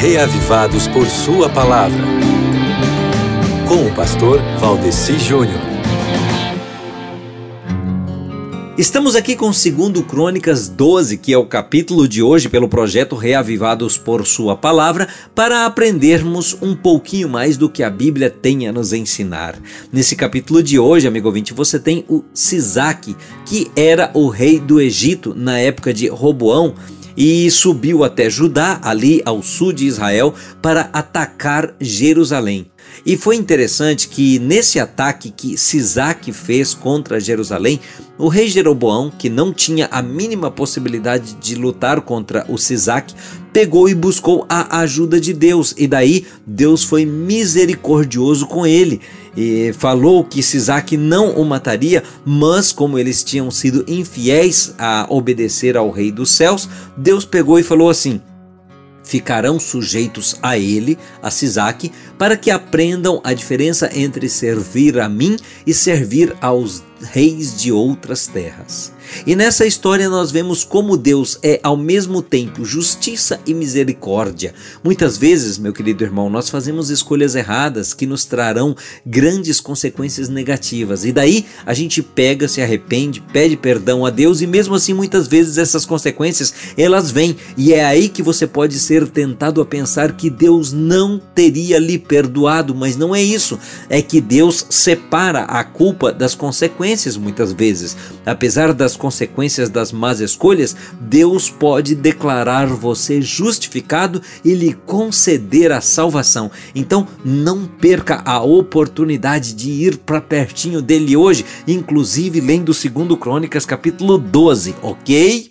reavivados por Sua palavra. Com o pastor Valdeci Júnior. Estamos aqui com 2 Crônicas 12, que é o capítulo de hoje pelo projeto Reavivados por Sua Palavra, para aprendermos um pouquinho mais do que a Bíblia tem a nos ensinar. Nesse capítulo de hoje, amigo ouvinte, você tem o Sisaque, que era o rei do Egito na época de Roboão e subiu até Judá, ali ao sul de Israel, para atacar Jerusalém. E foi interessante que nesse ataque que Sisaque fez contra Jerusalém, o rei Jeroboão, que não tinha a mínima possibilidade de lutar contra o Sisaque, pegou e buscou a ajuda de Deus, e daí Deus foi misericordioso com ele. E falou que Sisaque não o mataria, mas como eles tinham sido infiéis a obedecer ao rei dos céus, Deus pegou e falou assim: ficarão sujeitos a ele, a Sisaque, para que aprendam a diferença entre servir a mim e servir aos reis de outras terras. E nessa história nós vemos como Deus é ao mesmo tempo justiça e misericórdia. Muitas vezes, meu querido irmão, nós fazemos escolhas erradas que nos trarão grandes consequências negativas. E daí a gente pega, se arrepende, pede perdão a Deus e mesmo assim muitas vezes essas consequências elas vêm e é aí que você pode ser tentado a pensar que Deus não teria lhe perdoado, mas não é isso. É que Deus separa a culpa das consequências muitas vezes. Apesar das consequências das más escolhas, Deus pode declarar você justificado e lhe conceder a salvação. Então, não perca a oportunidade de ir para pertinho dele hoje, inclusive lendo 2 Crônicas capítulo 12, ok?